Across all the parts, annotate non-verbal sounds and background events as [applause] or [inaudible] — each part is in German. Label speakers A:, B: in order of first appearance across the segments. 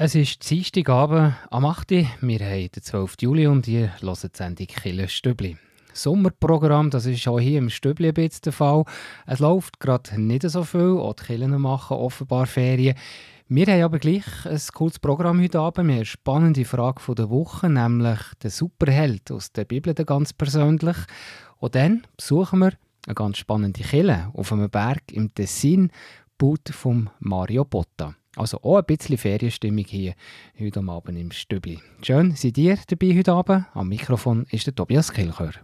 A: Es ist Dienstagabend am 8. Wir haben den 12. Juli und ihr hört die Sendung «Kille Stübli». Sommerprogramm, das ist auch hier im Stübli ein bisschen der Fall. Es läuft gerade nicht so viel, auch die Kirchen machen offenbar Ferien. Wir haben aber gleich ein cooles Programm heute Abend. Wir haben eine spannende Frage der Woche, nämlich den Superheld aus der Bibel ganz persönlich. Und dann besuchen wir eine ganz spannende Kille auf einem Berg im Tessin, Boot von Mario Botta. Also auch ein bisschen Ferienstimmung hier heute Abend im Stübli. Schön, seid ihr dabei heute Abend. Am Mikrofon ist der Tobias Kilchör.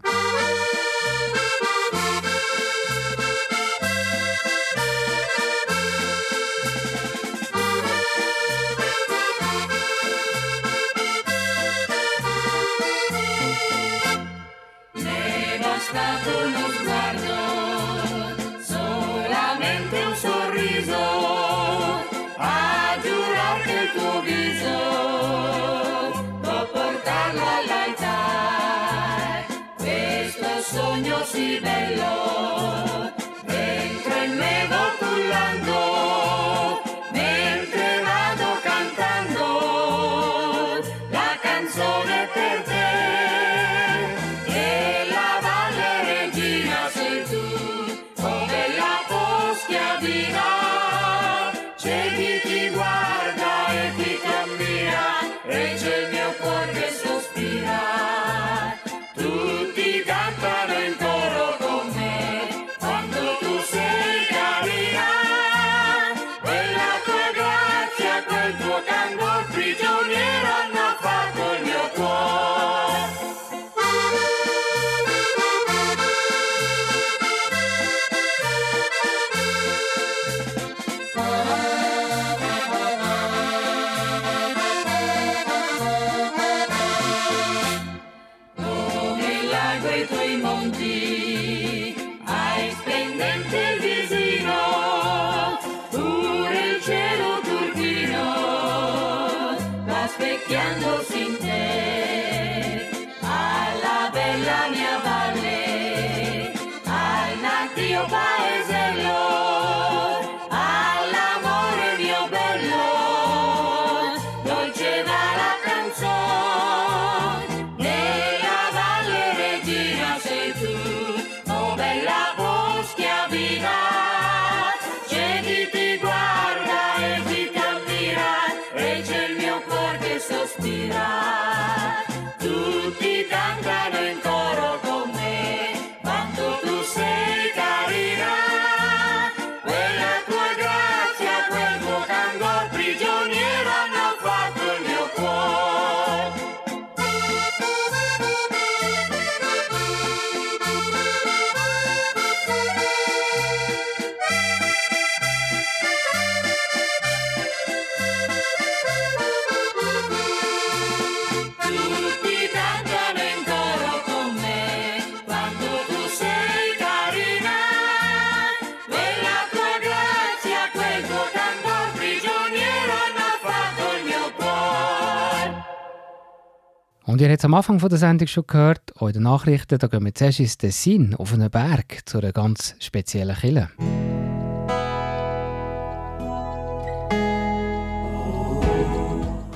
A: Und ihr habt es am Anfang der Sendung schon gehört, auch in den Nachrichten, da gehen wir zuerst ins Tessin, auf einen Berg, zu einer ganz speziellen Kille.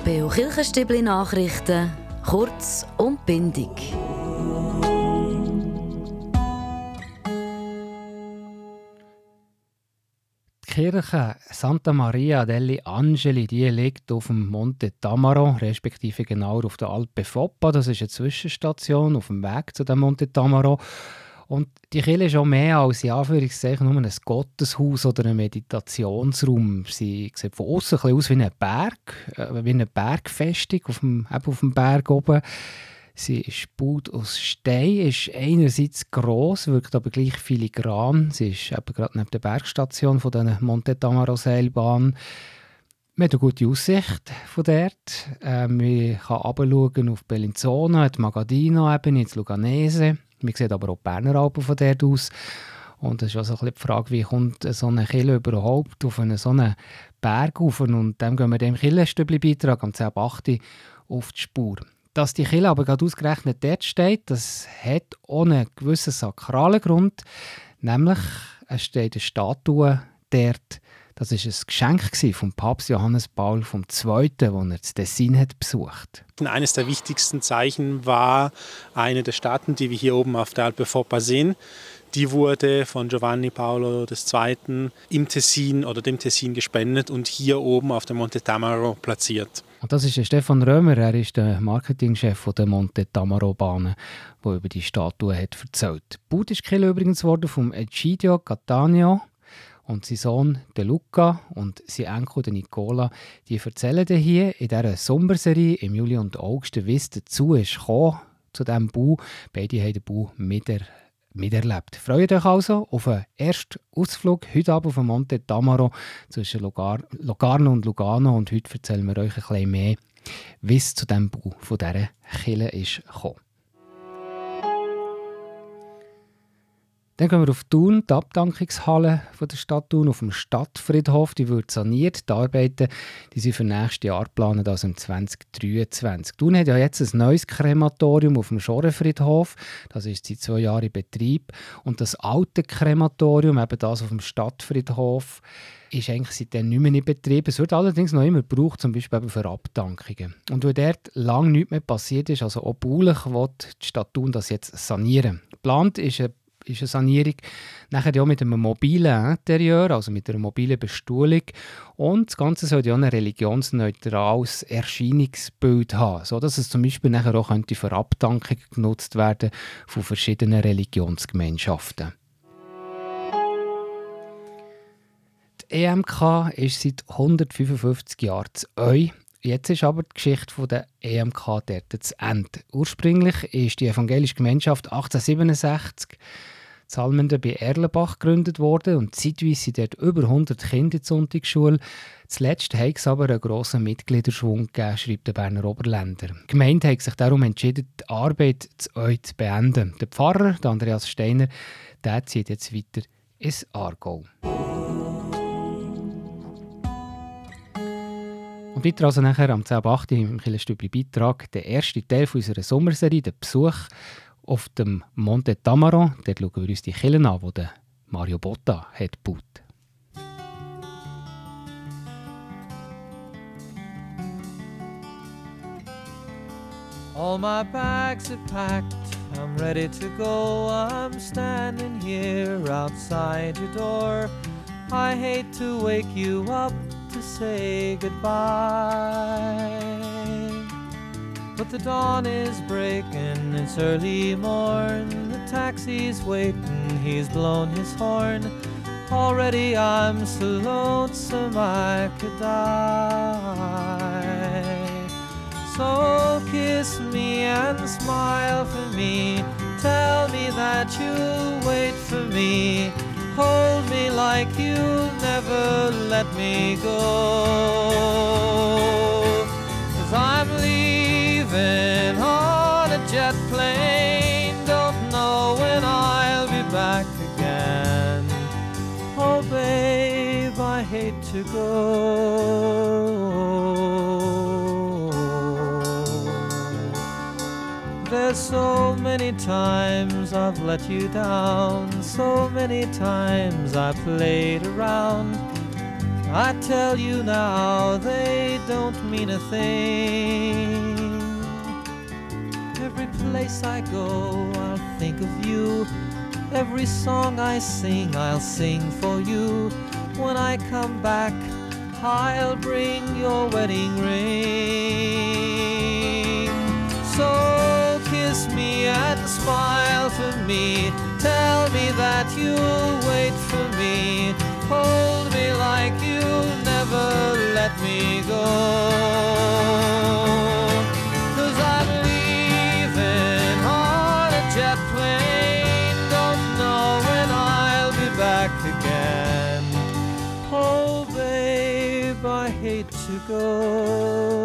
B: Beo Kirchenstibli Nachrichten, kurz und bindig.
A: Kirche Santa Maria degli Angeli, die liegt auf dem Monte Tamaro, respektive genau auf der Alpe Foppa. Das ist eine Zwischenstation auf dem Weg zu dem Monte Tamaro. Und die Kirche ist auch mehr als in Anführungszeichen nur ein Gotteshaus oder ein Meditationsraum. Sie sieht von außen aus wie ein Berg, äh, wie eine Bergfestung auf dem, auf dem Berg oben. Sie ist gebaut aus Stein, ist einerseits gross, wirkt aber gleich filigran. Sie ist eben gerade neben der Bergstation von der Monte Tamaro Seilbahn. Man hat eine gute Aussicht von dort. Ähm, man kann runterschauen auf Bellinzona, die Magadino-Ebene, ins Luganese. Man sieht aber auch die Berner Alpen von dort aus. Und es ist also die Frage, wie kommt so eine Kille überhaupt auf einen so einen Berg rauf? Und dem gehen wir dem Killenstübli-Beitrag am 10.8. auf die Spur. Dass die Kille aber gerade ausgerechnet dort steht, das hat einen gewissen sakralen Grund. Nämlich, es steht eine Statue dort,
C: Das war ein Geschenk von Papst Johannes Paul II., als er das Tessin hat besucht
D: Eines der wichtigsten Zeichen war eine der Statuen, die wir hier oben auf der Alpe Foppa sehen. Die wurde von Giovanni Paolo II. im Tessin oder dem Tessin gespendet und hier oben auf dem Monte Tamaro platziert.
C: Und das ist Stefan Römer, er ist der Marketingchef der Monte Tamaro Bahnen, der über die Statue hat erzählt. Baut ist übrigens worden vom Egidio Cattaneo und sein Sohn der Luca und sein Enkel der Nicola, die erzählen hier in dieser Sommerserie im Juli und August, wie es dazu ist gekommen, zu diesem Bau. Beide haben den Bau miter miterlebt. Freut euch also auf einen ersten Ausflug heute Abend auf dem Monte Tamaro zwischen Logar und Lugano und heute erzählen wir euch ein bisschen mehr, wie es zu diesem Bau von dieser Kille ist gekommen. Dann gehen wir auf Thun, die Abdankungshalle der Stadt Thun, auf dem Stadtfriedhof. Die wird saniert. Die Arbeiten die sind für nächstes Jahr geplant, also im 2023. Thun hat ja jetzt ein neues Krematorium auf dem Schorenfriedhof. Das ist seit zwei Jahren in Betrieb. Und das alte Krematorium, eben das auf dem Stadtfriedhof, ist eigentlich seitdem nicht mehr in Betrieb. Es wird allerdings noch immer gebraucht, zum Beispiel für Abdankungen. Und weil dort lange nichts mehr passiert ist, also auch baulich, wird die Stadt Thun das jetzt sanieren. Geplant ist eine ist eine Sanierung. Nachher ja mit einem mobilen Interieur, also mit einer mobilen Bestuhlung. Und das Ganze soll ja ein religionsneutrales Erscheinungsbild haben, sodass es zum Beispiel nachher auch könnte für Abdankungen genutzt werden von verschiedenen Religionsgemeinschaften. Die EMK ist seit 155 Jahren zu Eu Jetzt ist aber die Geschichte der EMK dort zu Ende. Ursprünglich ist die evangelische Gemeinschaft 1867 Salmende bei Erlenbach gegründet worden und zeitweise sind dort über 100 Kinder in der Sonntagsschule. Zuletzt hat es aber einen grossen Mitgliederschwung gegeben, schreibt der Berner Oberländer. Die Gemeinde hat sich darum entschieden, die Arbeit zu euch zu beenden. Der Pfarrer, der Andreas Steiner, der zieht jetzt weiter ins Aargau. Und weiter also nachher am 10.8. im Killenstübli Beitrag der erste Teil unserer Sommerserie, der Besuch auf dem Monte Tamaro. Dort schauen wir uns die an, die Mario Botta hat gebaut. All my bags are packed, I'm ready to go. I'm standing here outside your door. I hate to wake you up to say goodbye. But the dawn is breaking, it's early morn. The taxi's waiting, he's blown his horn. Already I'm so lonesome I could die. So kiss me and smile for me. Tell me that you'll wait for me hold me like you'll never let me go. Leaving on a jet plane, don't know when I'll be back again. Oh, babe, I hate to go. There's so many times I've let you down, so many times I played around. I tell you now, they don't mean a thing. Place I go, I'll think of you. Every song I sing, I'll sing for you. When I come back, I'll bring your wedding ring. So kiss me and smile for me. Tell me that you'll wait for me. Hold me like you'll never let me go. Go.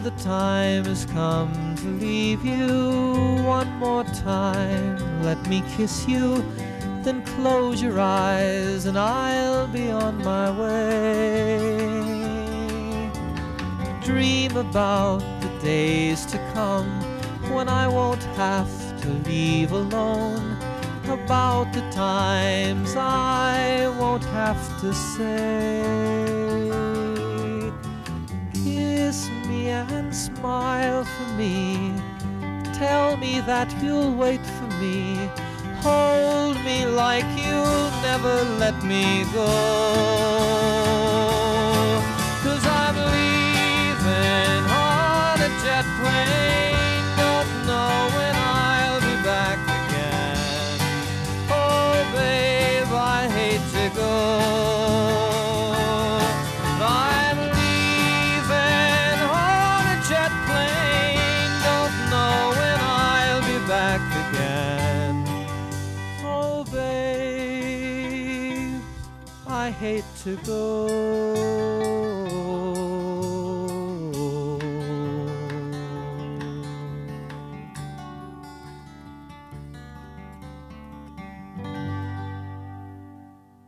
C: the time has come to leave you one more time. Let me kiss you, then close your eyes, and I'll be on my way. Dream about the days to come when I won't have to
E: leave alone about the times I won't have to say. Kiss me and smile for me. Tell me that you'll wait for me. Hold me like you'll never let me go. To go.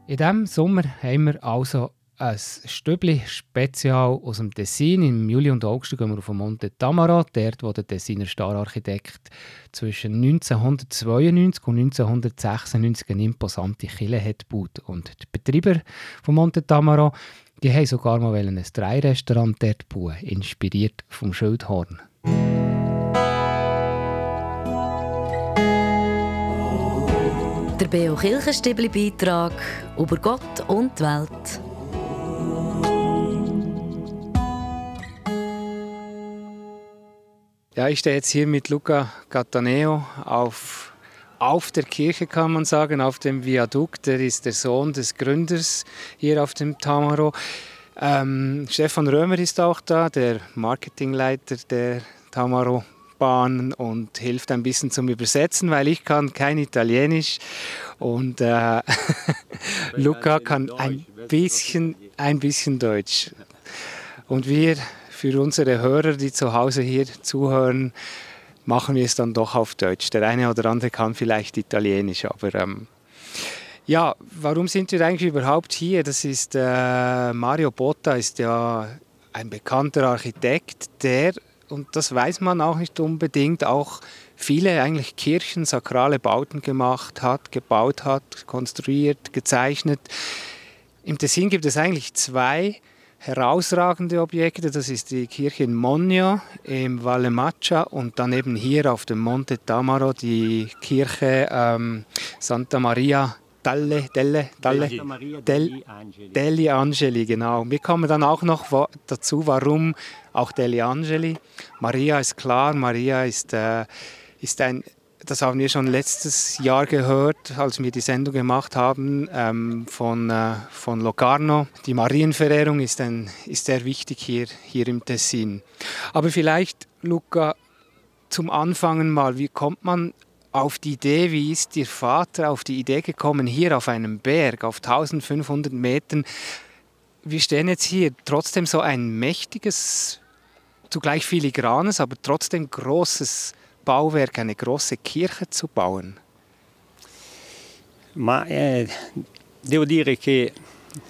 C: In diesem Sommer haben wir also ein Stübli-Spezial aus dem Tessin. Im Juli und August gehen wir auf den Monte Tamaro, dort wo der Tessiner Stararchitekt zwischen 1992 und 1996 eine imposante Kille hat gebaut. Und die Betreiber von Monte Tamaro, die haben sogar mal ein Drei-Restaurant dort bauen, inspiriert vom Schildhorn.
B: Der Beo Kirchenstibli-Beitrag über Gott und die Welt.
C: Ja, ich stehe jetzt hier mit Luca Cattaneo auf, auf der Kirche, kann man sagen, auf dem Viadukt. Er ist der Sohn des Gründers hier auf dem Tamaro. Ähm, Stefan Römer ist auch da, der Marketingleiter der Tamaro Bahn und hilft ein bisschen zum Übersetzen, weil ich kann kein Italienisch und äh, [laughs] Luca kann ein bisschen, ein bisschen Deutsch. Und wir, für unsere Hörer, die zu Hause hier zuhören, machen wir es dann doch auf Deutsch. Der eine oder andere kann vielleicht Italienisch, aber ähm, ja, warum sind wir eigentlich überhaupt hier? Das ist äh, Mario Botta ist ja ein bekannter Architekt, der und das weiß man auch nicht unbedingt, auch viele eigentlich Kirchen, sakrale Bauten gemacht hat, gebaut hat, konstruiert, gezeichnet. Im Tessin gibt es eigentlich zwei herausragende Objekte. Das ist die Kirche in Monio im Valle Maccia und dann eben hier auf dem Monte Tamaro die Kirche ähm, Santa Maria Dalle, Delle, Dalle, Del, Degli Angeli, genau. Wir kommen dann auch noch dazu, warum auch Degli Angeli. Maria ist klar, Maria ist, äh, ist ein, das haben wir schon letztes Jahr gehört, als wir die Sendung gemacht haben ähm, von, äh, von Locarno. Die Marienverehrung ist, ein, ist sehr wichtig hier, hier im Tessin. Aber vielleicht, Luca, zum Anfangen mal, wie kommt man auf die Idee, wie ist Ihr Vater auf die Idee gekommen, hier auf einem Berg, auf 1500 Metern? Wir stehen jetzt hier, trotzdem so ein mächtiges, zugleich filigranes, aber trotzdem großes Bauwerk, eine große Kirche zu bauen.
F: Ma eh, devo dire che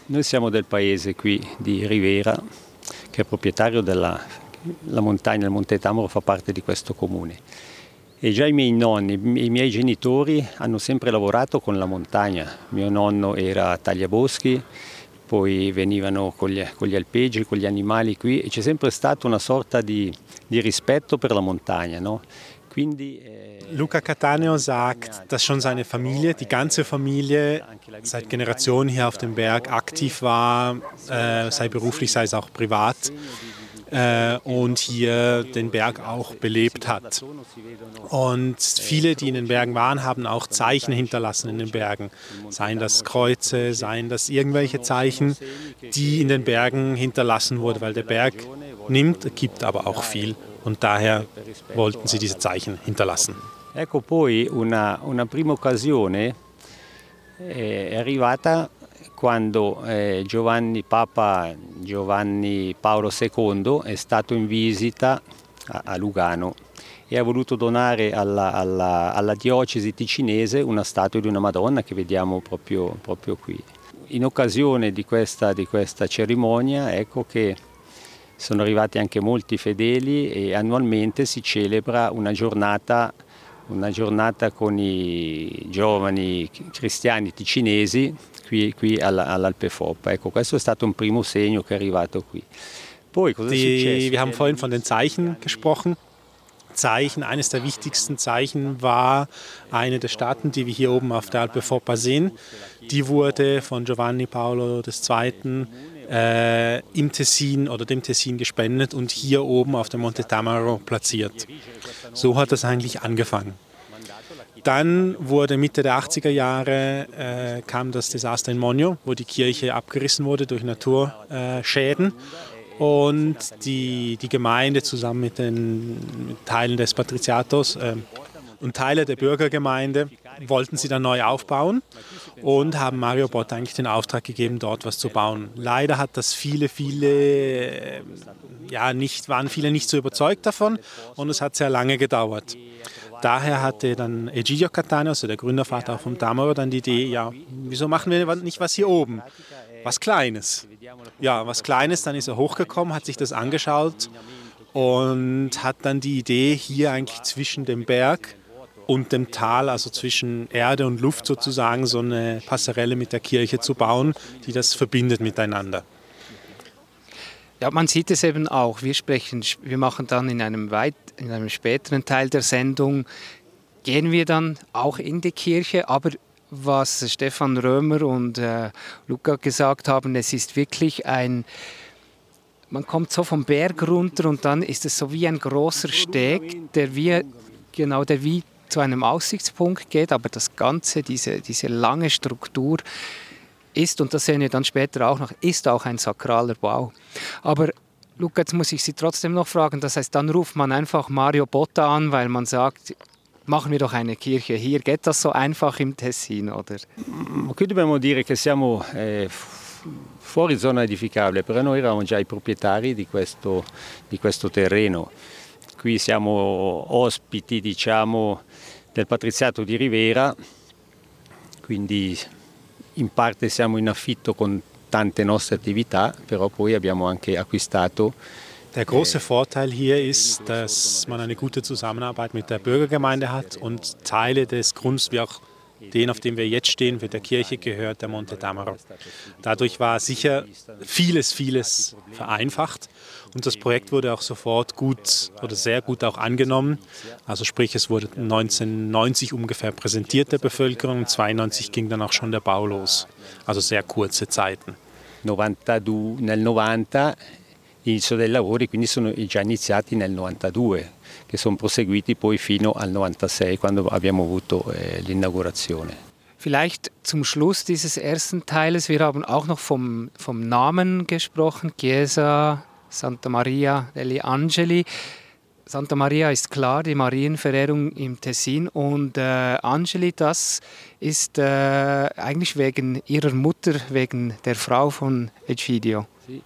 F: noi siamo del paese qui di Rivera, che è proprietario della la montagna, il Monte Tamaro fa parte di questo comune. E già i miei nonni, i miei genitori hanno sempre lavorato con la montagna. Mio nonno era tagliaboschi, poi venivano con gli, con gli alpeggi, con gli animali qui e c'è sempre stata una sorta di, di rispetto per la montagna. No? Eh,
D: Luca Cattaneo sagt, dass schon seine Familie, die ganze Familie, seit Generationen hier auf dem Berg aktiv war, äh, sei beruflich, sei es auch privat äh, und hier den Berg auch belebt hat. Und viele, die in den Bergen waren, haben auch Zeichen hinterlassen in den Bergen. Seien das Kreuze, seien das irgendwelche Zeichen, die in den Bergen hinterlassen wurden, weil der Berg nimmt, gibt aber auch viel. Und daher wollten sie diese Zeichen hinterlassen.
F: Ecco poi una, una prima occasione eh, è arrivata quando eh, Giovanni Papa Giovanni Paolo II è stato in visita a, Lugano e ha voluto donare alla, alla, alla, diocesi ticinese una statua di una Madonna che vediamo proprio, proprio qui. In occasione di questa, di questa cerimonia ecco che sono arrivati anche molti fedeli e annualmente si celebra una giornata una giornata con i giovani cristiani ticinesi qui, qui alla, all'Alpe Foppa. Ecco, questo è stato un primo segno che è arrivato qui. Poi cosa è successo?
D: Die, wir haben vorhin von den Zeichen gesprochen. Zeichen, eines der wichtigsten Zeichen war eine der Staaten, die wir hier oben auf der Alpe Foppa sehen. Die wurde von Giovanni Paolo II. Äh, im Tessin oder dem Tessin gespendet und hier oben auf dem Monte Tamaro platziert. So hat das eigentlich angefangen. Dann wurde Mitte der 80er Jahre äh, kam das Desaster in Monio, wo die Kirche abgerissen wurde durch Naturschäden. Und die, die Gemeinde zusammen mit den Teilen des Patriziatos äh, und Teile der Bürgergemeinde wollten sie dann neu aufbauen und haben Mario Bott eigentlich den Auftrag gegeben, dort was zu bauen. Leider hat das viele, viele, ja, nicht, waren viele nicht so überzeugt davon und es hat sehr lange gedauert. Daher hatte dann Egidio Cattaneo, also der Gründervater vom Tamaro, dann die Idee, ja, wieso machen wir nicht was hier oben? Was Kleines. Ja, was Kleines, dann ist er hochgekommen, hat sich das angeschaut und hat dann die Idee, hier eigentlich zwischen dem Berg und dem Tal, also zwischen Erde und Luft sozusagen, so eine Passerelle mit der Kirche zu bauen, die das verbindet miteinander.
C: Ja, man sieht es eben auch. Wir sprechen, wir machen dann in einem, weit, in einem späteren Teil der Sendung, gehen wir dann auch in die Kirche, aber was Stefan Römer und äh, Luca gesagt haben, es ist wirklich ein, man kommt so vom Berg runter und dann ist es so wie ein großer Steg, der wie, genau, der wie zu einem Aussichtspunkt geht, aber das Ganze, diese, diese lange Struktur ist, und das sehen wir dann später auch noch, ist auch ein sakraler Bau. Aber Luca, jetzt muss ich Sie trotzdem noch fragen, das heißt, dann ruft man einfach Mario Botta an, weil man sagt, machen wir doch eine Kirche hier. Geht das so einfach im Tessin, oder?
F: Qui dobbiamo dire che siamo eh, fuori zona edificabile, però noi eravamo già i proprietari di questo, di questo terreno. Qui siamo ospiti, diciamo, del patriziato di Rivera, quindi in parte siamo in affitto con tante nostre attività, però poi abbiamo anche acquistato
D: Der große Vorteil hier ist, dass man eine gute Zusammenarbeit mit der Bürgergemeinde hat und Teile des Grunds, wie auch den, auf dem wir jetzt stehen, mit der Kirche gehört der Monte Tamaro. Dadurch war sicher vieles, vieles vereinfacht und das Projekt wurde auch sofort gut oder sehr gut auch angenommen. Also sprich, es wurde 1990 ungefähr präsentiert der Bevölkerung und 92 ging dann auch schon der Bau los. Also sehr kurze Zeiten.
F: 92, nel 90 l'inizio dei lavori, quindi sono già iniziati nel 92, che sono proseguiti poi fino al 96, quando abbiamo avuto eh, l'inaugurazione.
C: Vielleicht zum Schluss dieses ersten Teiles, wir haben auch noch vom, vom Namen gesprochen, Chiesa Santa Maria degli Angeli. Santa Maria ist klar, die Marienverehrung im Tessin und äh, Angeli, das ist äh, eigentlich wegen ihrer Mutter, wegen der Frau von Egidio.
F: Sì.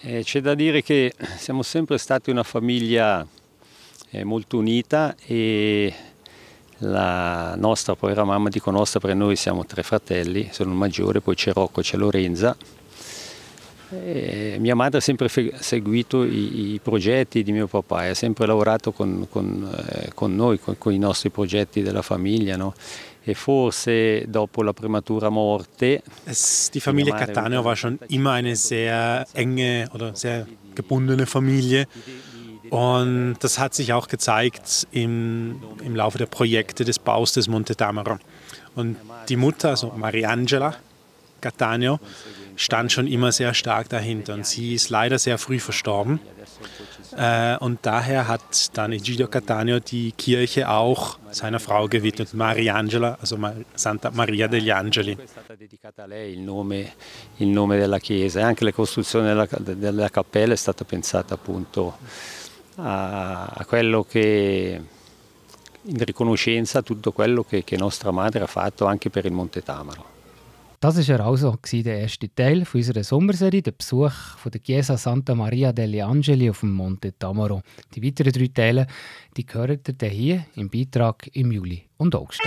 F: Eh, c'è da dire che siamo sempre stati una famiglia eh, molto unita e la nostra, poi era mamma, dico nostra perché noi siamo tre fratelli, sono il maggiore, poi c'è Rocco, c'è Lorenza. E mia madre ha sempre seguito i, i, progetti di mio papà e ha sempre lavorato con, con, eh, con noi, con, con, i nostri progetti della famiglia. No? E forse dopo la prematura morte.
D: Es, die Familie Cattaneo war schon immer eine sehr enge oder sehr gebundene Familie. Und das hat sich auch gezeigt im, im Laufe der Projekte des Baus des Monte Tamaro. Und die Mutter, also Mariangela Cattaneo, stand schon immer sehr stark dahinter. Und sie ist leider sehr früh verstorben. Äh, und daher hat dann Egidio Cattaneo die Kirche auch seiner Frau gewidmet, Mariangela, also Santa Maria degli Angeli.
F: il nome, il nome della chiesa anche la costruzione della, della cappella è stata pensata appunto a, a quello che in riconoscenza tutto quello che, che nostra madre ha fatto anche per il Monte Tamaro.
C: Das war also der erste Teil unserer Sommerserie, der Besuch von der Chiesa Santa Maria degli Angeli auf dem Monte Tamaro. Die weiteren drei Teile die gehört hier im Beitrag im Juli und August.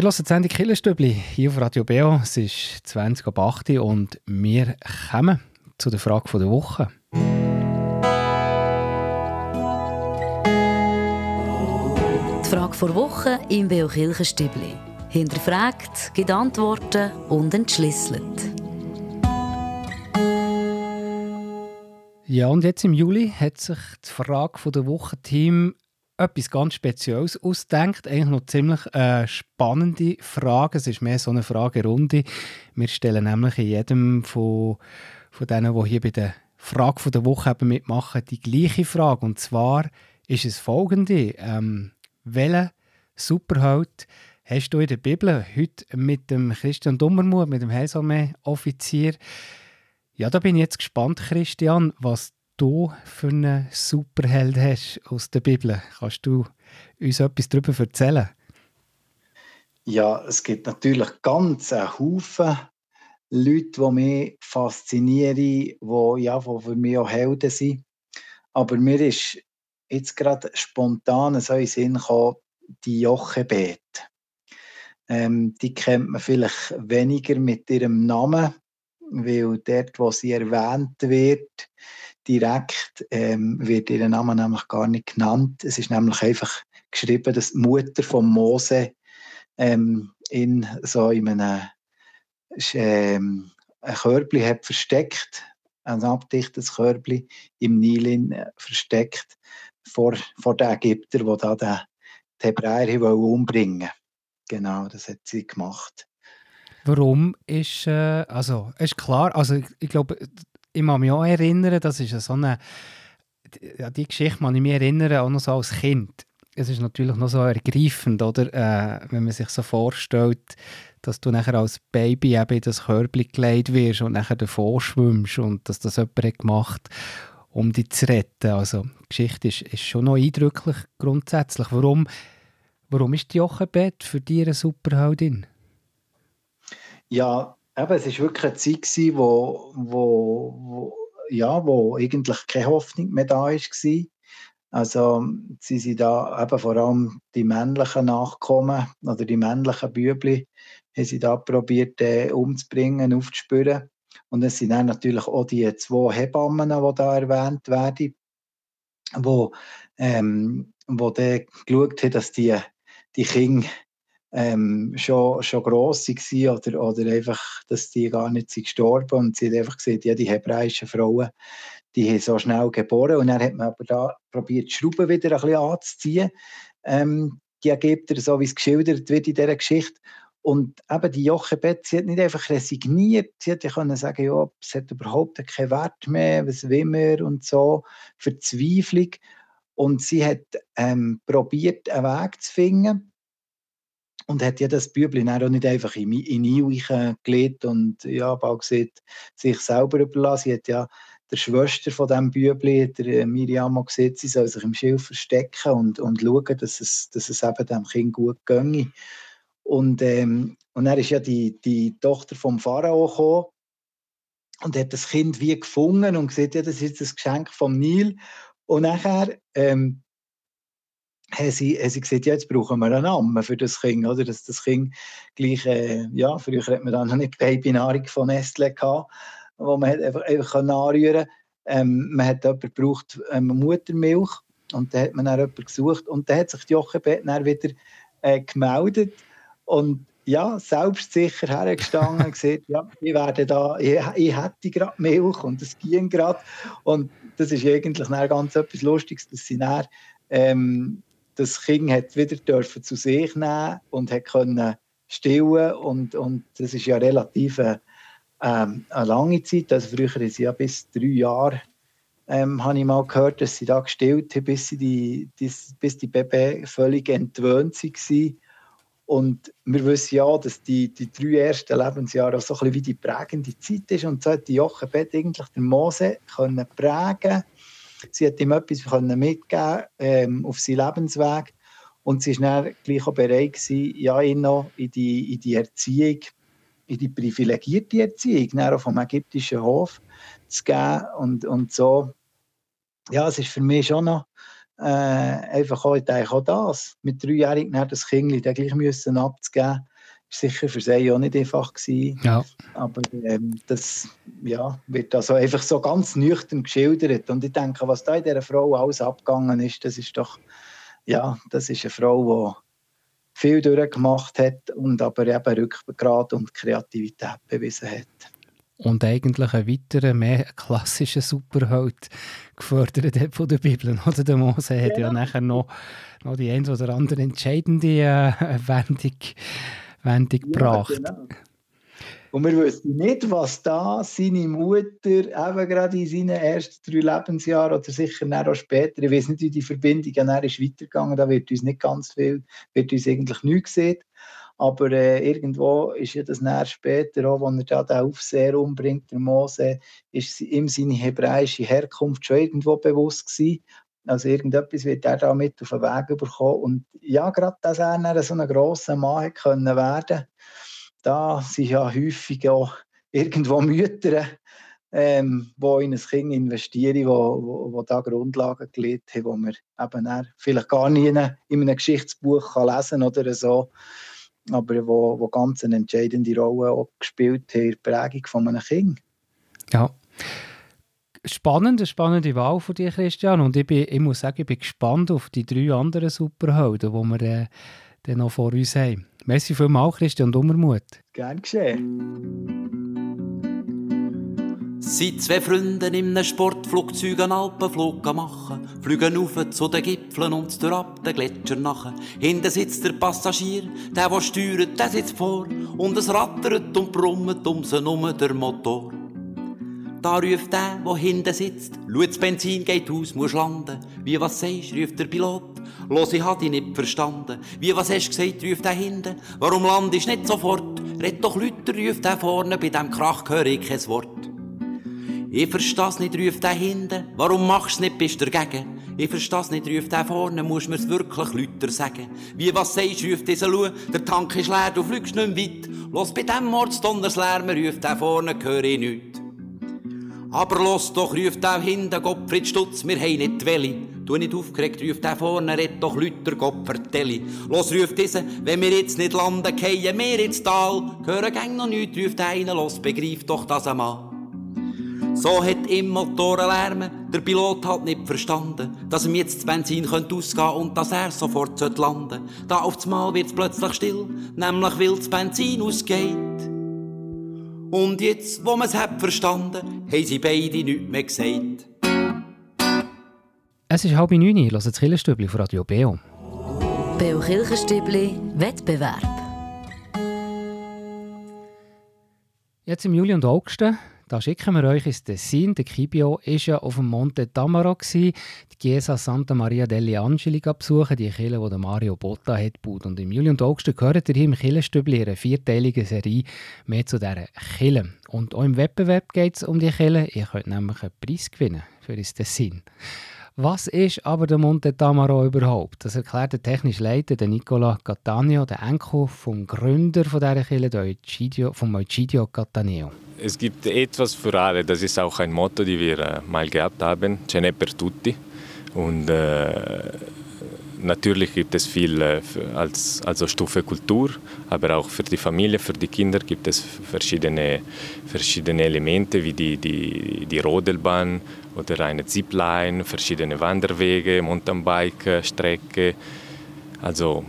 C: Ihr hört die Sendung Killerstübli hier auf Radio Beo. Es ist 20 ab 8 Uhr und wir kommen zu der Frage der Woche.
B: Die Frage vor Woche im Beo Kirchenstübli. Hinterfragt, gibt Antworten und entschlüsselt.
C: Ja, und jetzt im Juli hat sich die Frage der Woche Team etwas ganz Spezielles ausdenkt. Eigentlich noch ziemlich äh, spannende Frage. Es ist mehr so eine Fragerunde. Wir stellen nämlich in jedem von, von denen, die hier bei der Frage der Woche eben mitmachen, die gleiche Frage. Und zwar ist es folgende. Ähm, welchen Superheld hast du in der Bibel heute mit dem Christian Dummermuth, mit dem Heilsarmee-Offizier? Ja, da bin ich jetzt gespannt, Christian, was du für einen Superheld hast aus der Bibel. Kannst du uns etwas darüber erzählen?
G: Ja, es gibt natürlich ganz einen Haufen Leute, die mich faszinieren, die, ja, die für mich auch Helden sind. Aber mir ist jetzt gerade spontan so in Sinn gekommen, die Jochebed. Ähm, die kennt man vielleicht weniger mit ihrem Namen, weil dort, wo sie erwähnt wird, direkt ähm, wird ihr Name nämlich gar nicht genannt. Es ist nämlich einfach geschrieben, dass die Mutter von Mose ähm, in so in einem ähm, ein Körbli hat versteckt, ein abdichtetes Körbli im Nil in, äh, versteckt vor, vor den Ägyptern, die da den, die Hebräer wollen umbringen Genau, das hat sie gemacht.
C: Warum ist, äh, also, ist klar, also ich, ich glaube, ich kann mich auch erinnern, das ist so eine, ja, die Geschichte kann ich mich erinnern, auch noch so als Kind. Es ist natürlich noch so ergreifend, oder, äh, wenn man sich so vorstellt, dass du nachher als Baby eben in das Körbchen gelegt wirst und nachher davor schwimmst und dass das jemand hat gemacht um dich zu retten. Also die Geschichte ist, ist schon noch eindrücklich grundsätzlich. Warum, warum ist die Jochebed für dich eine Superheldin?
G: Ja, eben, es war wirklich eine Zeit, gewesen, wo, wo, wo, ja, wo eigentlich keine Hoffnung mehr da war. Also sie sind da eben vor allem die männlichen Nachkommen oder die männlichen Bübli haben sie da probiert äh, umzubringen, aufzuspüren. Und es sind dann natürlich auch die zwei Hebammen, die da erwähnt werden, wo, ähm, wo dann geschaut haben, dass die, die Kinder ähm, schon, schon gross waren oder, oder einfach, dass die gar nicht sind gestorben und sie haben einfach gesehen, ja, die hebräischen Frauen, die haben so schnell geboren und dann hat man aber da probiert, die Schrauben wieder ein bisschen anzuziehen, ähm, die Ägypter, so wie es geschildert wird in dieser Geschichte. Und eben die Jochebed, sie hat nicht einfach resigniert, sie hätte können sagen, ja, es hat überhaupt keinen Wert mehr, was will man und so, Verzweiflung. Und sie hat ähm, probiert, einen Weg zu finden und hat ja das Bübli auch nicht einfach in, in Nil gelegt und ja, bald sich selber überlassen. Sie hat ja der Schwester von diesem Bübli, der äh, Miriam, gesagt, sie soll sich im Schilf verstecken und, und schauen, dass es, dass es eben dem Kind gut ginge. Und, ähm, und dann ist ja die, die Tochter vom Pharao gekommen und hat das Kind wie gefunden und gesagt, ja, das ist das Geschenk vom Nil. Und nachher ähm, haben sie, haben sie gesagt, ja, jetzt brauchen wir einen Namen für das Kind, oder? Dass das Kind gleich, äh, ja, früher hat man dann noch nicht Babynahrung von Nestle gehabt, wo man hat einfach, einfach anrühren ähm, Man hat jemanden gebraucht, ähm, Muttermilch, und da hat man dann jemanden gesucht, und dann hat sich Jochebed dann wieder äh, gemeldet, und ja, selbstsicher hergestanden und [laughs] gesagt, ja, ich werde da, ich, ich hätte gerade Milch und es ging gerade. Und das ist eigentlich dann ganz etwas Lustiges, dass sie dann, ähm, das Kind hat wieder dürfen zu sich nehmen und hat können stillen und, und das ist ja relativ eine, ähm, eine lange Zeit. Also früher ist ja bis drei Jahre ähm, habe ich mal gehört, dass sie da gestillt haben, bis, sie die, die, bis die Baby völlig entwöhnt waren. Und wir wissen ja, dass die, die drei ersten Lebensjahre auch so ein bisschen wie die prägende Zeit ist. Und so hat die Jochebed eigentlich den Mose können prägen Sie hat ihm etwas mitgeben ähm, auf seinen Lebensweg. Und sie war dann gleich auch bereit, gewesen, ja, ihn noch in die, in die Erziehung, in die privilegierte Erziehung auch vom ägyptischen Hof zu geben. Und, und so, ja, es ist für mich schon noch äh, einfach auch, ich denke auch das, mit dreijährigen das Kind dann gleich müssen abzugeben, sicher für sie auch nicht einfach gewesen.
C: Ja.
G: Aber ähm, das ja, wird also einfach so ganz nüchtern geschildert. Und ich denke, was da in dieser Frau alles abgegangen ist, das ist doch, ja, das ist eine Frau, die viel durchgemacht hat und aber eben Rückgrat und Kreativität bewiesen hat
C: und eigentlich einen weiteren, mehr klassischen Superheld gefördert hat von der Bibel. [laughs] Oder der Mose hat ja, ja nachher noch, noch die ein oder andere entscheidende äh, Wendung, Wendung ja, gebracht. Genau.
G: Und wir wissen nicht, was da seine Mutter eben gerade in seinen ersten drei Lebensjahren oder sicher auch später, ich weiß nicht, wie die Verbindung dann ist weitergegangen, da wird uns nicht ganz viel, wird uns eigentlich nichts gesehen. Aber äh, irgendwo ist ja das näher später, auch, als er da den Aufseher umbringt, der Mose, ist ihm seine hebräische Herkunft schon irgendwo bewusst gewesen. Also irgendetwas wird er da mit auf den Weg bekommen. Und ja, gerade, dass er so ein grosser Mann hätte können werden da sind ja häufig auch irgendwo Mütter, ähm, die in ein Kind investieren, wo, wo, wo da Grundlagen gelegt haben, die man eben vielleicht gar nie in einem Geschichtsbuch kann lesen oder so aber wo, wo ganz eine entscheidende Rolle auch gespielt haben in der Prägung von einem Kind.
C: Ja. Spannende, spannende Wahl von dir, Christian. Und ich, bin, ich muss sagen, ich bin gespannt auf die drei anderen Superhelden, die wir äh, dann noch vor uns haben. Merci vielmals, Christian Dummermuth.
G: Gern geschehen.
H: Sind zwei Freunde in einem Sportflugzeug einen Alpenflug machen, fliegen auf zu den Gipfeln und durch ab den Gletscher nachher. Hinten sitzt der Passagier, der, der steuert, der sitzt vor, und es rattert und brummt um sie um der Motor. Da ruft der, der hinten sitzt, schau, das Benzin geht aus, muss landen. Wie was sagst, ruft der Pilot, los, ich hab dich nicht verstanden. Wie was hast du gesagt, ruft der hinten, warum landest nicht sofort? Red doch Lüter, ruft der vorne, bei dem Krach höre ich kein Wort. Ich versteh's nicht, ruft der hinten. Warum machst du's nicht, bist dagegen? Ich versteh's nicht, ruft der vorne, musst mir's wirklich Lüter sagen. Wie was sagst, ruft dieser Lu, der Tank ist leer, du fliegst nicht weit. Los, bei dem Mordsdonnerslärm ruft der vorne, höre ich nichts. Aber los doch, ruft der hinten, Gottfried Stutz, wir haben nicht Welle. Du nicht aufgeregt, ruft der vorne, red doch Lüter, Gott vertelle. Los, ruft dieser, wenn wir jetzt nicht landen, keien wir ins Tal. Hören gang noch nichts, ruft der eine, los, begreif doch das einmal. So hat im Motoren lärmen, der Pilot hat nicht verstanden, dass ihm jetzt das Benzin könnte ausgehen und dass er sofort landen sollte. Da auf Mal wird's plötzlich still, nämlich weil das Benzin ausgeht. Und jetzt, wo man's hat verstanden, haben sie beide nichts mehr gesagt.
C: Es ist halb neun, hört das Killerstübli von Radio Beo.
B: Beo Kirchenstübli Wettbewerb.
C: Jetzt im Juli und August da schicken wir euch ins Tessin. Der Kibio war ja auf dem Monte Tamaro, die Chiesa Santa Maria degli Angeli besuchen, die Kirche, die Mario Botta hat gebaut. Und im Juli und August gehört ihr hier im Kirchenstübli eine vierteilige Serie mehr zu dieser Kirche. Und auch im Wettbewerb geht es um die Kirche. Ihr könnt nämlich einen Preis gewinnen für das Tessin. Was ist aber der Monte Tamaro überhaupt? Das erklärt der technische Leiter der Nicola Cattaneo, der Enkel vom Gründer von dieser Kirche, vom Egidio Cattaneo.
I: Es gibt etwas für alle, das ist auch ein Motto, das wir äh, mal gehabt haben, Ce n'è per tutti. Und äh, natürlich gibt es viel äh, als also Stufe Kultur, aber auch für die Familie, für die Kinder gibt es verschiedene, verschiedene Elemente wie die, die, die Rodelbahn oder eine Zipline, verschiedene Wanderwege, Mountainbike-Strecke. Also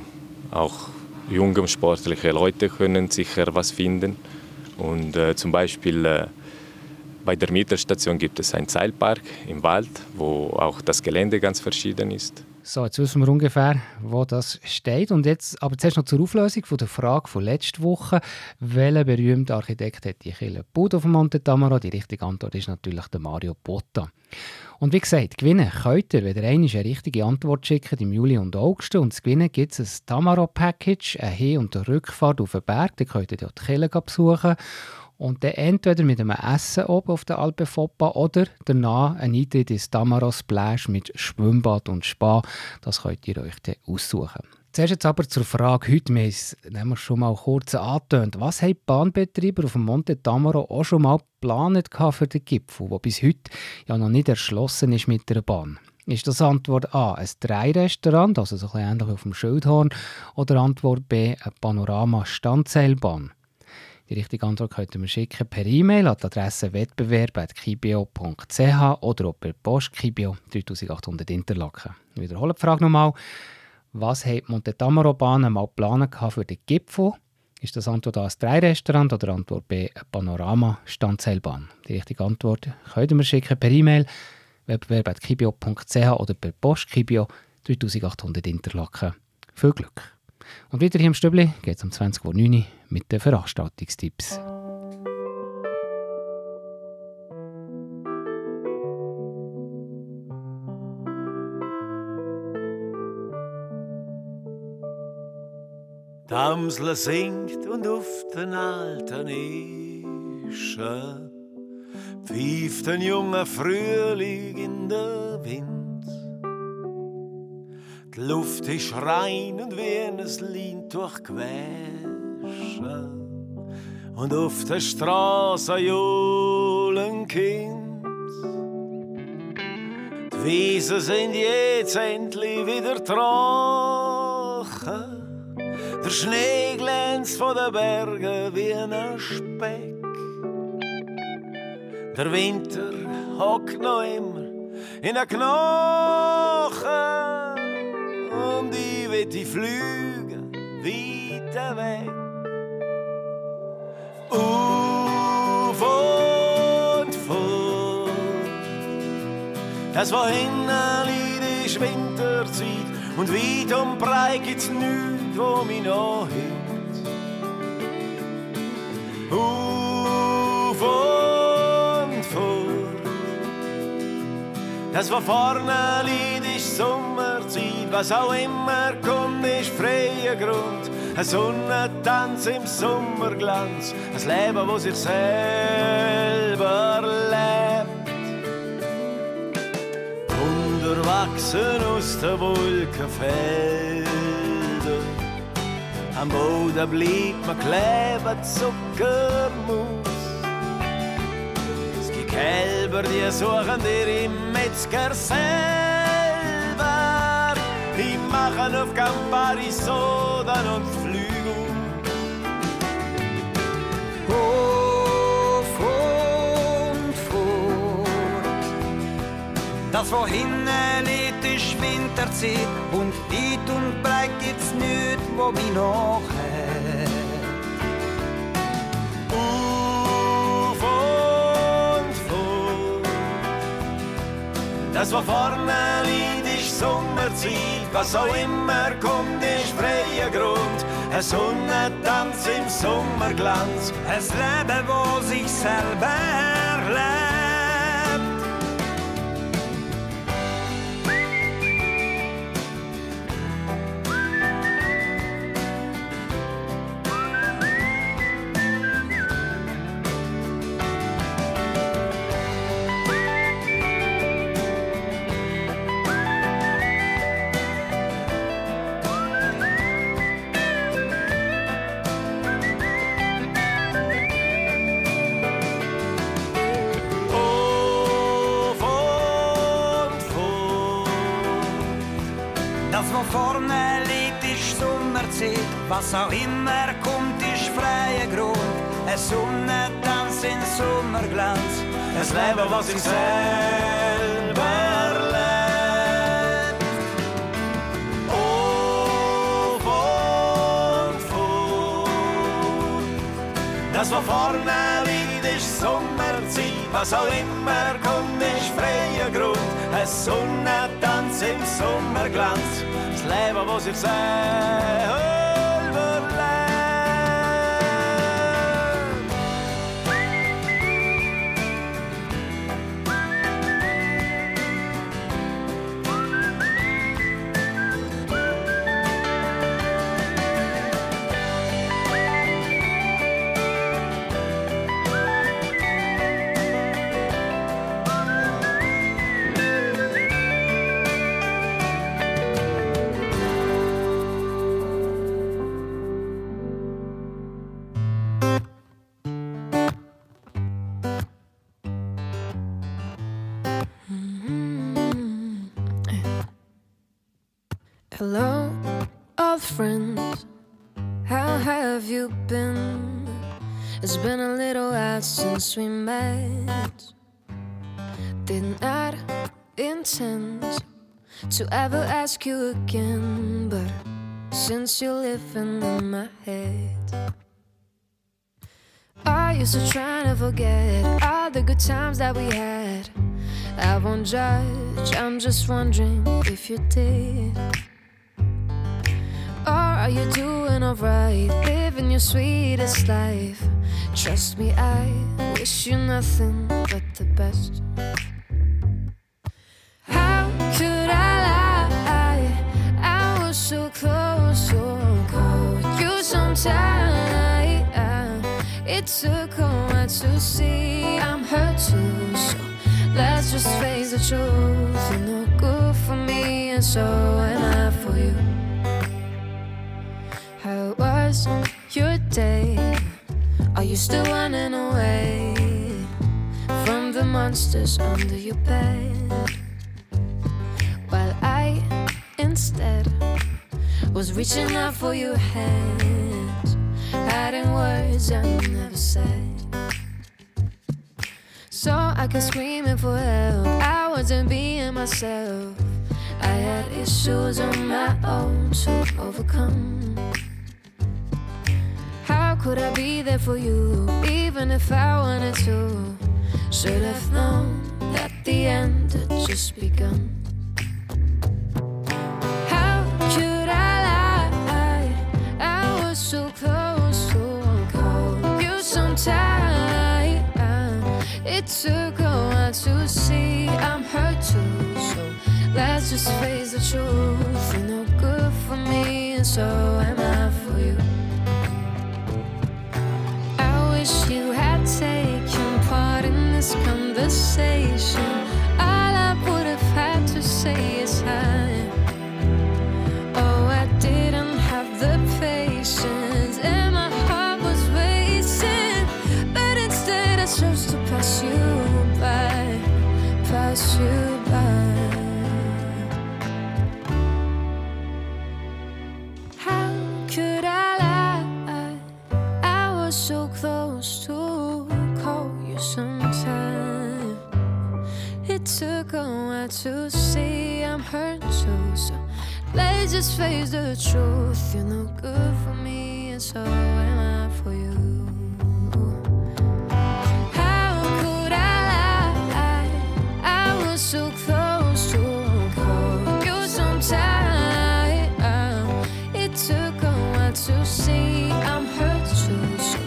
I: auch junge sportliche Leute können sicher was finden. Und äh, zum Beispiel äh, bei der Mieterstation gibt es einen Seilpark im Wald, wo auch das Gelände ganz verschieden ist.
C: So, jetzt wissen wir ungefähr, wo das steht. Und jetzt, aber zuerst noch zur Auflösung von der Frage von letzter Woche. Welcher berühmte Architekt hat die Kille gebaut auf dem Monte Tamaro? Die richtige Antwort ist natürlich der Mario Botta. Und wie gesagt, gewinnen könnt ihr, wenn ihr eine richtige Antwort schickt im Juli und August. Und zu gewinnen gibt es ein Tamaro-Package, eine Hin- und eine Rückfahrt auf den Berg. Da könnt ihr die Kille besuchen. Und dann entweder mit einem Essen oben auf der Alpe Foppa oder danach ein Eintritt ins Tamaro Splash mit Schwimmbad und Spa. Das könnt ihr euch dann aussuchen. Zuerst jetzt aber zur Frage heute. Wir es schon mal kurz angetönt. Was haben die Bahnbetreiber auf dem Monte Tamaro auch schon mal geplant für den Gipfel, der bis heute ja noch nicht erschlossen ist mit der Bahn? Ist das Antwort A ein Dreirestaurant, also so ein bisschen ähnlich auf dem Schildhorn, oder Antwort B eine Panorama-Standseilbahn? Die richtige Antwort könnt ihr mir schicken per E-Mail an die Adresse wettbewerb.kibio.ch oder auch per Post Kibio 3800 Interlaken. Ich wiederhole die Frage nochmal. Was hat die Monte Tamaro Bahn mal geplant für den Gipfel? Ist das Antwort A ein Dreirestaurant oder Antwort B eine Panorama-Standseilbahn? Die richtige Antwort könnt ihr mir schicken per E-Mail wettbewerb.kibio.ch oder per Post Kibio 3800 Interlaken. Viel Glück! Und wieder hier im Stübli geht es um 20.09 Uhr mit den Veranstaltungstipps.
J: Damsle singt und auf den alten Ischen pfeift ein junger Frühling in der Wind. Die Luft ist rein und wie ein Lin durchgewaschen. Und auf der Straße johlen Kind. Die Wiesen sind jetzt endlich wieder trocken. Der Schnee glänzt von den Bergen wie ein Speck. Der Winter hockt noch immer in den Knochen. Und ich Flüge weiter weg. Auf und fort. Das wohin liegt, ist Winterzeit. Und weit und breit gibt's nichts, wo mich noch hängt. Auf und fort. Das, was vorne liegt, ist Sommerzeit. Was auch immer kommt, ist freier Grund. Ein Sonnentanz im Sommerglanz. Ein Leben, wo sich selber lebt. Unterwachsen aus den Wolkenfeldern. Am Boden bleibt man kleben, Zuckermus. Kälber, die suchen dir im Metzger selber. Machen auf Campari Sodan und Flügel.
K: Auf und fort. Das, wo hinten liegt, ist Winterzeit und weit und breit gibt's nichts, wo mich noch hat.
J: Und fort. Das, was vorne liegt, Sommerzeit. Was auch immer kommt, ist freier Grund. Ein Sonnentanz im Sommerglanz.
K: Ein Leben, wo sich selber lebt. Vorne liegt, ist Sommerzeit. Was auch immer kommt, ist freier Grund. Ein Sonnentanz in Sommerglanz.
J: Ein Leben, was ich selber lebt. Auf und vor. Das, was vorne liegt, ist Sommerzeit. Was auch immer kommt, ist freier Grund. Ein Sonnentanz im Sommerglanz. Das Leben, was ich selber
L: Hello, old friends. How have you been? It's been a little while since we met. Did not I intend to ever ask you again, but since you're living in my head, I used to try to forget all the good times that we had. I won't judge, I'm just wondering if you did. Are you doing alright? Living your sweetest life. Trust me, I wish you nothing but the best. How could I lie? I was so close, so cold. You so tight. It took a while to see I'm hurt too. So let's just face the truth. You're no good for me, and so am was your day? Are you still running away from the monsters under your bed? While I instead was reaching out for your hand, hiding words I never said. So I kept screaming for help. I wasn't being myself. I had issues on my own to overcome. Could I be there for you, even if I wanted to? Should have known that the end had just begun. How could I lie? I was so close, so cold. You so tight. It took a while to see I'm hurt too. So let's just face the truth. You're no good for me, and so am I this conversation. All I would have had to say is hi. Just face the truth. You're no good for me, and so am I for you. How could I lie? I was so close to call you sometime. It took a while to see I'm hurt too. So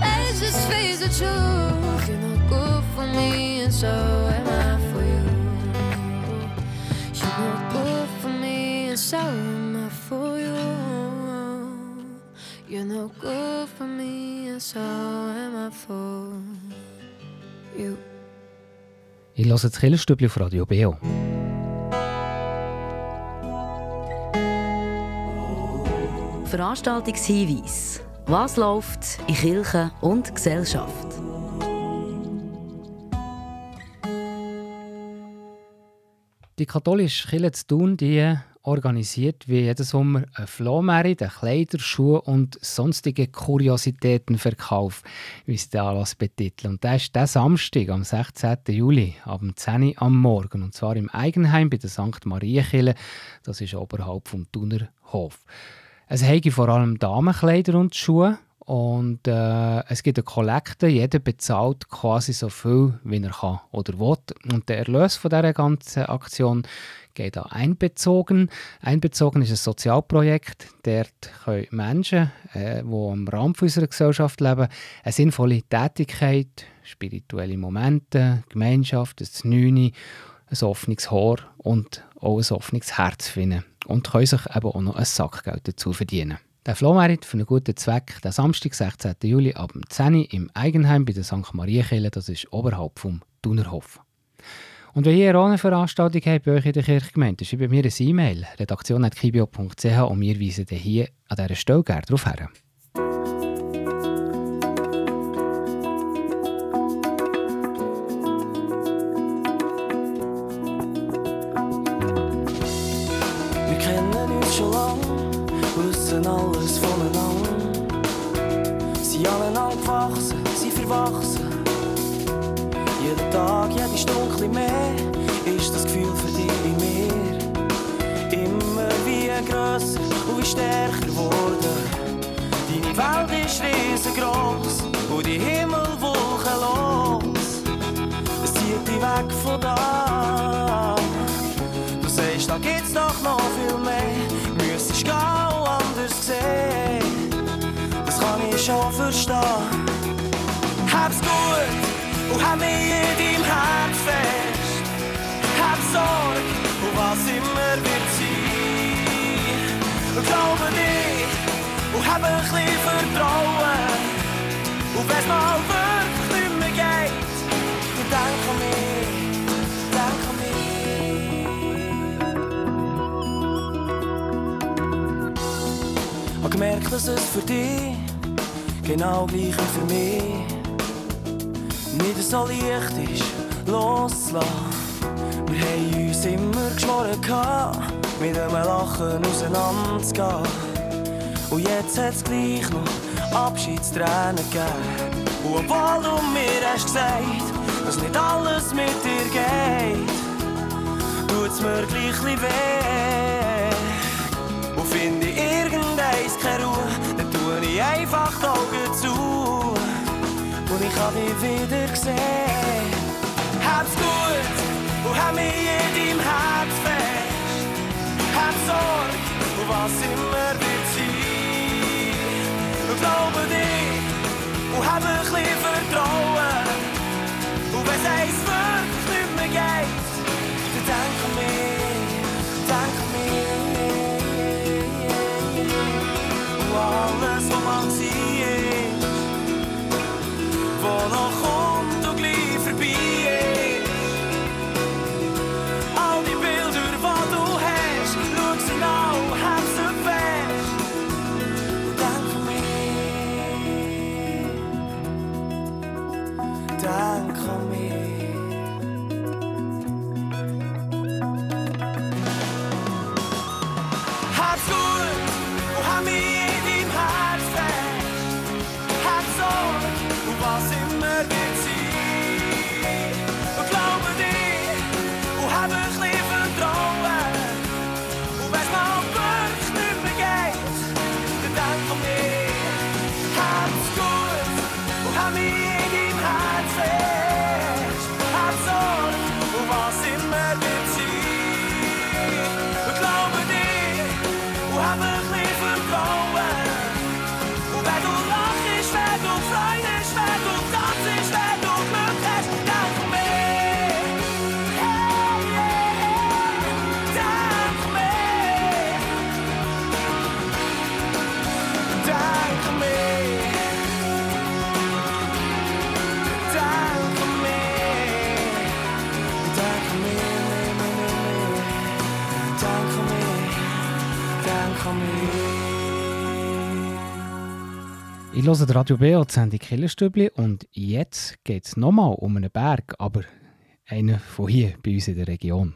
L: let's just face the truth. You're not good for me, and so Good for me, and so am I for you.
C: Ich höre das Killerstübli auf Radio Beo.
B: Veranstaltungshinweis. Was läuft in Kirche und Gesellschaft?
C: Die katholische Kirche zu Thun die organisiert wie jeden Sommer ein Flohmarkt, ein Kleider-, Schuhe- und sonstige Kuriositätenverkauf, wie es der Anlass betitelt. Und das ist der Samstag, am 16. Juli, ab 10 Uhr am Morgen. Und zwar im Eigenheim bei der St. Marienkirche. Das ist oberhalb vom Thuner Hof. Es hege vor allem Damenkleider und Schuhe. Und äh, es gibt eine Kollekte, jeder bezahlt quasi so viel, wie er kann oder will. Und der Erlös von dieser ganzen Aktion geht da einbezogen. Einbezogen ist ein Sozialprojekt. Dort können Menschen, äh, die am Rand unserer Gesellschaft leben, eine sinnvolle Tätigkeit, spirituelle Momente, Gemeinschaft, ein Znüni, ein offenes Haar und auch ein offenes Herz finden. Und können sich eben auch noch ein Sackgeld dazu verdienen. Der Flohmarkt für einen guten Zweck, der Samstag, 16. Juli ab 10 Uhr im Eigenheim bei der St. Marienkirche, das ist oberhalb vom Thunerhof. Und wenn ihr auch eine Veranstaltung habt bei euch in der Kirchgemeinde, schreibt mir eine E-Mail, redaktion.kibio.ch und wir weisen hier an dieser Stelle gerne darauf her.
M: Wissen alles voneinander. Sie aneinander gewachsen, sie verwachsen. Jeden Tag, jede Stunde mehr, ist das Gefühl für dich wie mir. Immer wie grösser und wie stärker geworden. Deine Welt ist riesengroß und die Himmel wolkenlos. Es zieht dich weg von da. Du sagst, da gibt's doch noch viel mehr. Sehen. Das kann ich schon verstehen. Hab's gut und hab mich in deinem Herz fest. Hab Sorge und was immer wird sein. Glaube dich und hab ein bisschen Vertrauen. Und wenn's mal wirklich nicht mehr geht, dann denk an mich, gemerkt, dass es für dich genau gleich wie für mich nicht so leicht ist, loszulassen. Wir haben uns immer geschworen, mit einem Lachen auseinanderzugehen. Und jetzt hat's gleich noch Abschiedstränen gegeben. Und obwohl du mir hast gesagt, dass nicht alles mit dir geht, tut's mir gleich weh. Keine Ruhe, dann tue ich einfach die Augen zu. Und ich hab dich wieder gesehen. Hab's gut und hab mich in deinem Herz fest. Hab Sorge und was immer
C: Ich höre Radio BO, die Sendung Killerstübli und jetzt geht es nochmal um einen Berg, aber einen von hier bei uns in der Region.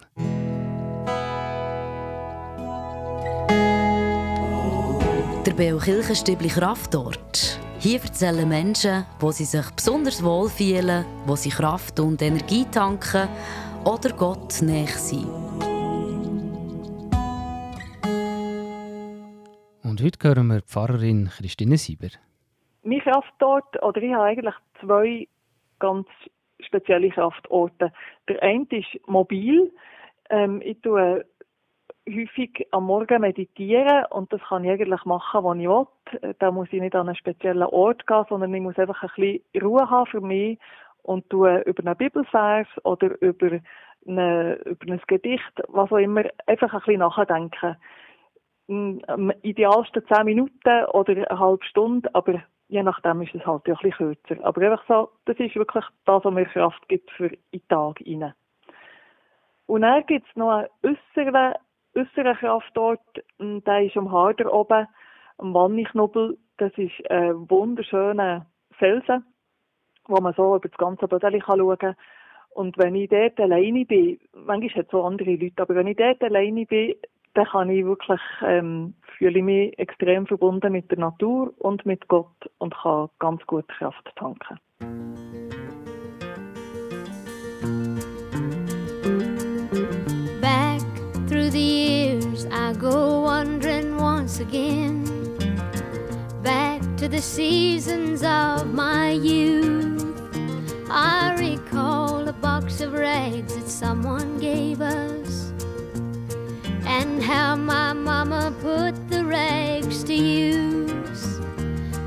B: Der Beo Kirchenstübli Kraftort. Hier erzählen Menschen, wo sie sich besonders wohl fühlen, wo sie Kraft und Energie tanken oder Gott näher sind.
C: Und heute hören wir die Pfarrerin Christine Sieber.
N: Mein Kraftorte, oder ich habe eigentlich zwei ganz spezielle Kraftorte. Der eine ist mobil. Ähm, ich tue häufig am Morgen meditieren und das kann ich eigentlich machen, wann ich will. Da muss ich nicht an einen speziellen Ort gehen, sondern ich muss einfach ein bisschen Ruhe haben für mich und tue über einen Bibelvers oder über, eine, über ein Gedicht, was auch immer, einfach ein bisschen nachdenken. Am idealsten zehn Minuten oder eine halbe Stunde, aber je nachdem ist es halt ja ein bisschen kürzer. Aber einfach so, das ist wirklich das, was mir Kraft gibt für den Tag rein. Und dann gibt es noch einen äußeren, äußeren Kraftort, der ist am Harder oben, am Wanniknubbel. Das ist ein wunderschöner Felsen, wo man so über das ganze kann schauen kann. Und wenn ich dort alleine bin, manchmal hat es so andere Leute, aber wenn ich dort alleine bin, dann kann ich wirklich, ähm, fühle ich mich extrem verbunden mit der Natur und mit Gott und kann ganz gut Kraft tanken.
O: Back through the years, I go wandering once again. Back to the seasons of my youth. I recall a box of rags that someone gave us. And how my mama put the rags to use.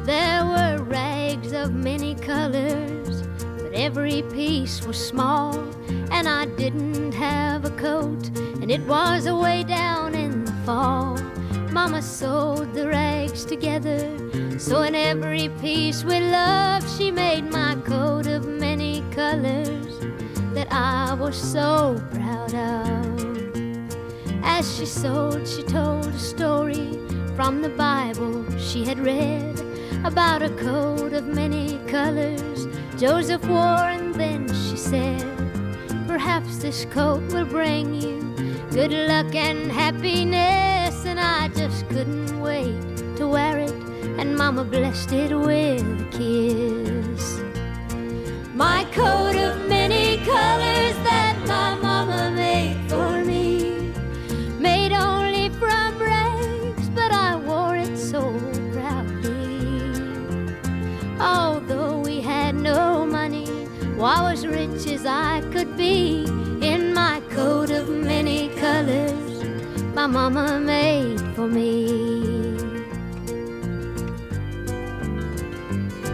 O: There were rags of many colors, but every piece was small. And I didn't have a coat, and it was away down in the fall. Mama sewed the rags together, so in every piece with love, she made my coat of many colors that I was so proud of. As she sewed, she told a story from the Bible she had read about a coat of many colors Joseph wore, and then she said, Perhaps this coat will bring you good luck and happiness. And I just couldn't wait to wear it, and Mama blessed it with a kiss. My coat of many colors that mama I was rich as I could be in my coat of many colors my mama made for me.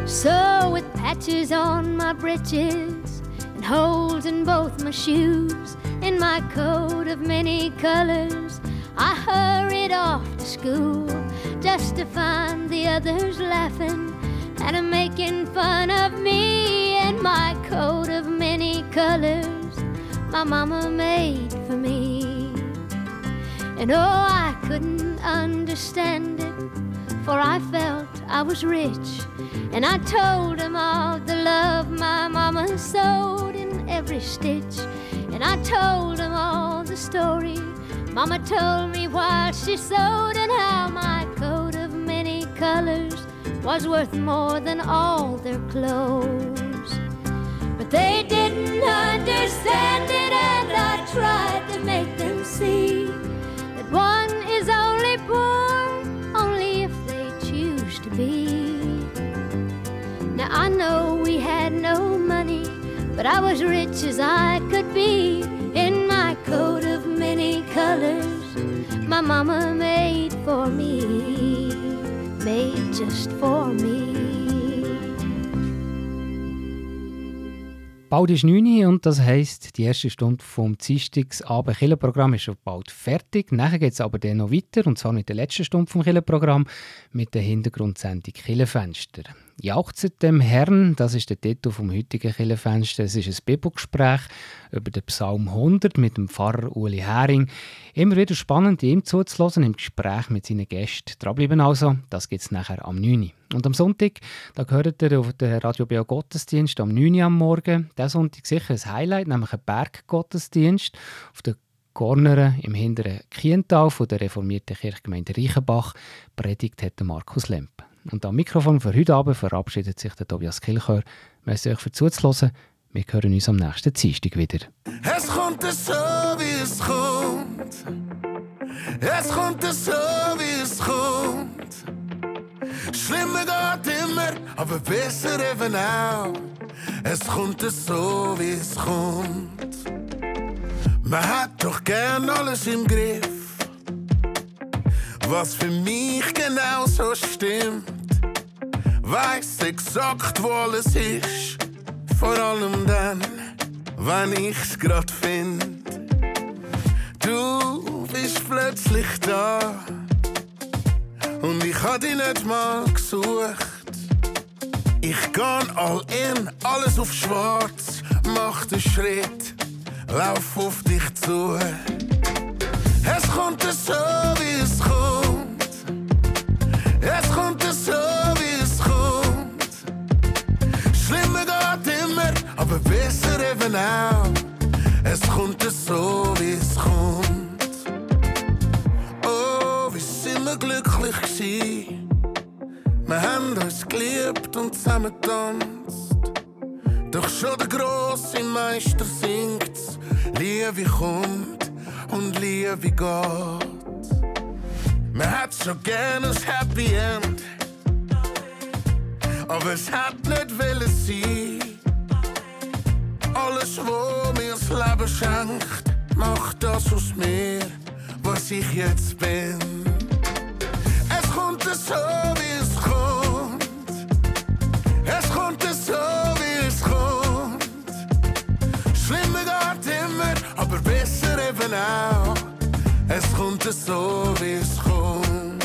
O: So, with patches on my breeches and holes in both my shoes, in my coat of many colors, I hurried off to school just to find the others laughing and making fun of me and my coat of many colors my mama made for me. And oh, I couldn't understand it, for I felt I was rich. And I told him all the love my mama sewed in every stitch. And I told him all the story mama told me while she sewed, and how my coat of many colors was worth more than all their clothes. But they didn't understand it, and I tried to make them see that one is only poor only if they choose to be. Now I know we had no money, but I was rich as I could be in my coat of many colors my mama made for me, made just for me.
C: Bald ist 9 Uhr und das heisst, die erste Stunde vom Dienstagsabend Killenprogramm ist schon bald fertig. Nachher geht es aber dann noch weiter, und zwar mit der letzten Stunde vom Killenprogramm mit der Hintergrundsendung Killenfenster. Jauchzet dem Herrn, das ist der Titel vom heutigen Killenfenster. Es ist ein Bibelgespräch über den Psalm 100 mit dem Pfarrer Uli Hering. Immer wieder spannend, ihm zuzulassen im Gespräch mit seinen Gästen. Dranbleiben also, das gibt es nachher am 9 Uhr. Und am Sonntag, da gehört ihr auf den Radio Beo Gottesdienst am 9 Uhr am Morgen. Der Sonntag sicher ein Highlight, nämlich ein Berggottesdienst auf der Gorneren im hinteren Kiental von der reformierten Kirchgemeinde Reichenbach. Predigt hat Markus Lemp. Und am Mikrofon für heute Abend verabschiedet sich der Tobias Kilchör. Merci euch für zuzuhören. Wir hören uns am nächsten Dienstag wieder.
P: Es kommt so, wie es kommt. Es kommt so, wie es kommt. Schlimmer geht immer, aber besser eben auch. Es kommt so, wie es kommt. Man hat doch gern alles im Griff. Was für mich genau so stimmt. Weiß exakt, wo alles ist. Vor allem dann, wenn ich's grad find. Du bist plötzlich da. Und ich hab dich nicht mal gesucht. Ich kann all in, alles auf schwarz. Mach den Schritt, lauf auf dich zu. Es kommt so, wie es kommt. Aber besser eben auch. Es kommt so, wie es kommt. Oh, wie sind wir glücklich gewesen. Wir haben uns geliebt und zusammen getanzt. Doch schon der grosse Meister singt's. Liebe kommt und Liebe geht. Man hat schon gern ein Happy End. Aber es hat nicht wollen sein. Alles, was mir das Leben schenkt, macht das aus mir, was ich jetzt bin. Es kommt so, wie es kommt. Es kommt so, wie es kommt. Schlimmer geht immer, aber besser eben auch. Es kommt so, wie es kommt.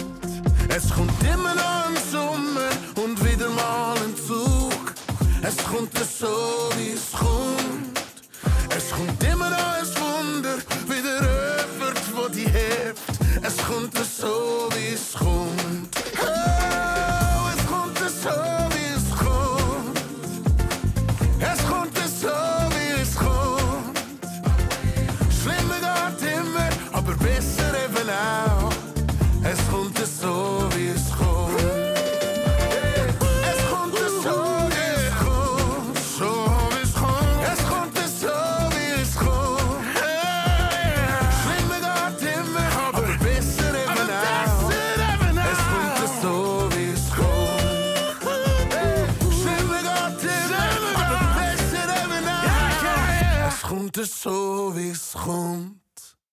P: Es kommt immer noch ein Sommer und wieder mal ein Zug. Es kommt so, wie es kommt. Es kommt immer noch ein Wunder, wieder jemand, wo die hebt. Es kommt so, wie es kommt.